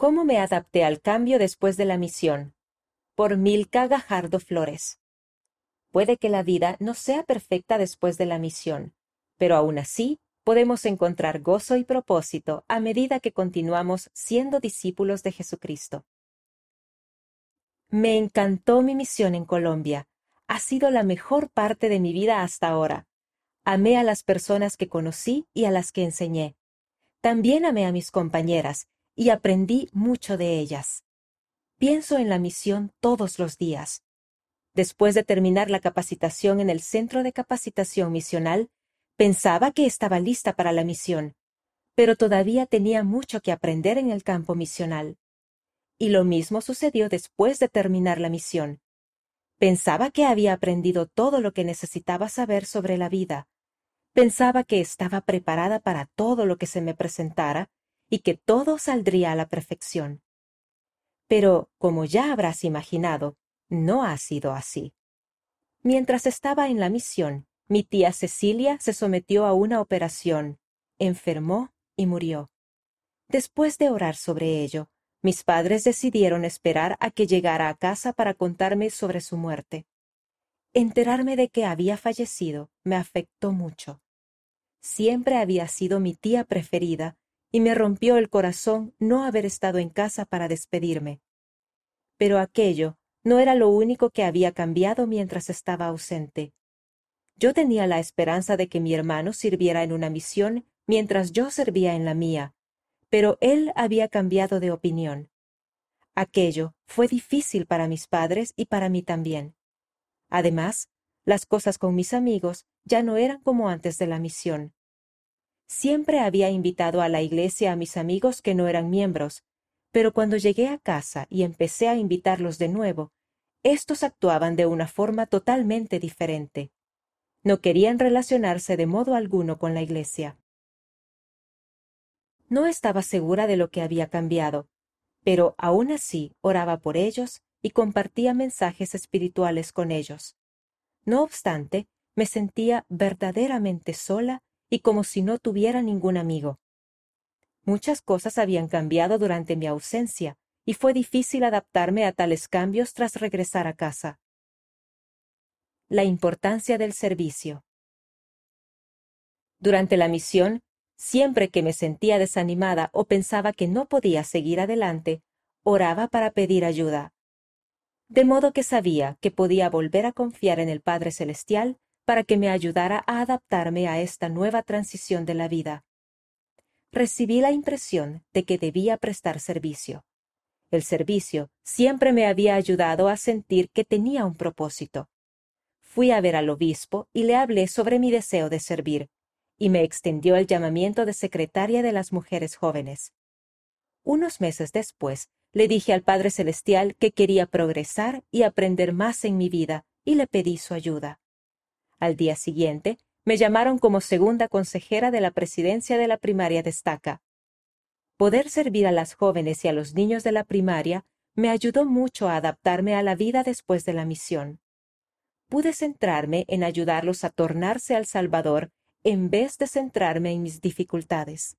¿Cómo me adapté al cambio después de la misión? Por Milka Gajardo Flores. Puede que la vida no sea perfecta después de la misión, pero aún así podemos encontrar gozo y propósito a medida que continuamos siendo discípulos de Jesucristo. Me encantó mi misión en Colombia. Ha sido la mejor parte de mi vida hasta ahora. Amé a las personas que conocí y a las que enseñé. También amé a mis compañeras y aprendí mucho de ellas. Pienso en la misión todos los días. Después de terminar la capacitación en el Centro de Capacitación Misional, pensaba que estaba lista para la misión, pero todavía tenía mucho que aprender en el campo misional. Y lo mismo sucedió después de terminar la misión. Pensaba que había aprendido todo lo que necesitaba saber sobre la vida. Pensaba que estaba preparada para todo lo que se me presentara y que todo saldría a la perfección. Pero, como ya habrás imaginado, no ha sido así. Mientras estaba en la misión, mi tía Cecilia se sometió a una operación, enfermó y murió. Después de orar sobre ello, mis padres decidieron esperar a que llegara a casa para contarme sobre su muerte. Enterarme de que había fallecido me afectó mucho. Siempre había sido mi tía preferida y me rompió el corazón no haber estado en casa para despedirme. Pero aquello no era lo único que había cambiado mientras estaba ausente. Yo tenía la esperanza de que mi hermano sirviera en una misión mientras yo servía en la mía, pero él había cambiado de opinión. Aquello fue difícil para mis padres y para mí también. Además, las cosas con mis amigos ya no eran como antes de la misión. Siempre había invitado a la iglesia a mis amigos que no eran miembros, pero cuando llegué a casa y empecé a invitarlos de nuevo, estos actuaban de una forma totalmente diferente. No querían relacionarse de modo alguno con la iglesia. No estaba segura de lo que había cambiado, pero aún así oraba por ellos y compartía mensajes espirituales con ellos. No obstante, me sentía verdaderamente sola y como si no tuviera ningún amigo. Muchas cosas habían cambiado durante mi ausencia, y fue difícil adaptarme a tales cambios tras regresar a casa. La importancia del servicio. Durante la misión, siempre que me sentía desanimada o pensaba que no podía seguir adelante, oraba para pedir ayuda. De modo que sabía que podía volver a confiar en el Padre Celestial para que me ayudara a adaptarme a esta nueva transición de la vida. Recibí la impresión de que debía prestar servicio. El servicio siempre me había ayudado a sentir que tenía un propósito. Fui a ver al obispo y le hablé sobre mi deseo de servir, y me extendió el llamamiento de secretaria de las mujeres jóvenes. Unos meses después, le dije al Padre Celestial que quería progresar y aprender más en mi vida, y le pedí su ayuda. Al día siguiente, me llamaron como segunda consejera de la presidencia de la primaria destaca. Poder servir a las jóvenes y a los niños de la primaria me ayudó mucho a adaptarme a la vida después de la misión. Pude centrarme en ayudarlos a tornarse al Salvador en vez de centrarme en mis dificultades.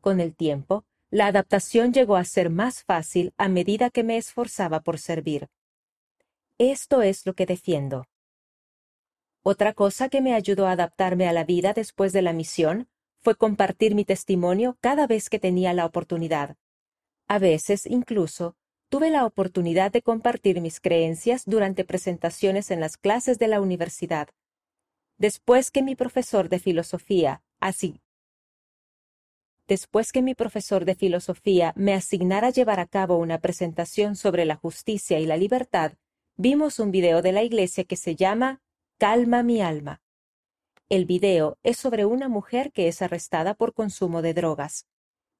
Con el tiempo, la adaptación llegó a ser más fácil a medida que me esforzaba por servir. Esto es lo que defiendo. Otra cosa que me ayudó a adaptarme a la vida después de la misión fue compartir mi testimonio cada vez que tenía la oportunidad. A veces, incluso, tuve la oportunidad de compartir mis creencias durante presentaciones en las clases de la universidad. Después que mi profesor de filosofía, así, después que mi profesor de filosofía me asignara llevar a cabo una presentación sobre la justicia y la libertad, vimos un video de la iglesia que se llama Calma mi alma. El video es sobre una mujer que es arrestada por consumo de drogas.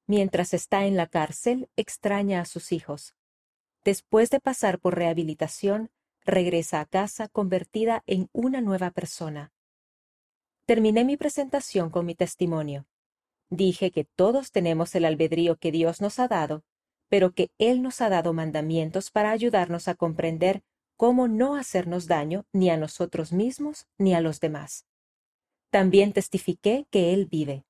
Mientras está en la cárcel, extraña a sus hijos. Después de pasar por rehabilitación, regresa a casa convertida en una nueva persona. Terminé mi presentación con mi testimonio. Dije que todos tenemos el albedrío que Dios nos ha dado, pero que Él nos ha dado mandamientos para ayudarnos a comprender cómo no hacernos daño ni a nosotros mismos ni a los demás. También testifiqué que Él vive.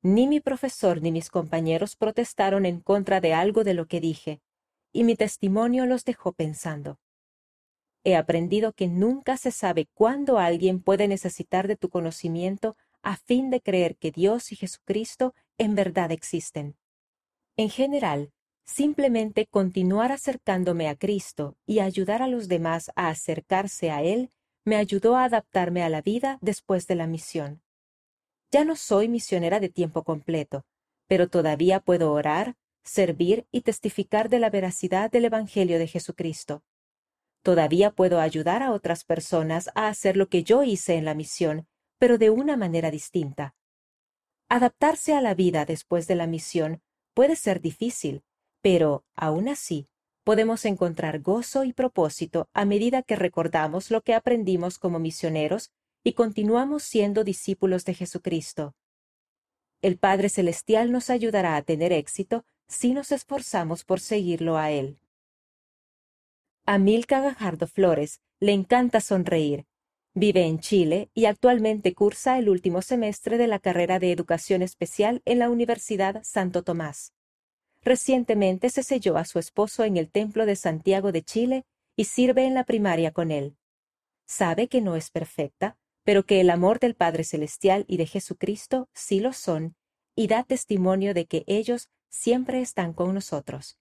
Ni mi profesor ni mis compañeros protestaron en contra de algo de lo que dije, y mi testimonio los dejó pensando. He aprendido que nunca se sabe cuándo alguien puede necesitar de tu conocimiento a fin de creer que Dios y Jesucristo en verdad existen. En general, simplemente continuar acercándome a Cristo y ayudar a los demás a acercarse a Él me ayudó a adaptarme a la vida después de la misión. Ya no soy misionera de tiempo completo, pero todavía puedo orar, servir y testificar de la veracidad del Evangelio de Jesucristo. Todavía puedo ayudar a otras personas a hacer lo que yo hice en la misión, pero de una manera distinta. Adaptarse a la vida después de la misión puede ser difícil, pero, aún así, podemos encontrar gozo y propósito a medida que recordamos lo que aprendimos como misioneros y continuamos siendo discípulos de Jesucristo. El Padre Celestial nos ayudará a tener éxito si nos esforzamos por seguirlo a Él. A Milka Gajardo Flores le encanta sonreír. Vive en Chile y actualmente cursa el último semestre de la carrera de Educación Especial en la Universidad Santo Tomás. Recientemente se selló a su esposo en el Templo de Santiago de Chile y sirve en la primaria con él. Sabe que no es perfecta, pero que el amor del Padre Celestial y de Jesucristo sí lo son, y da testimonio de que ellos siempre están con nosotros.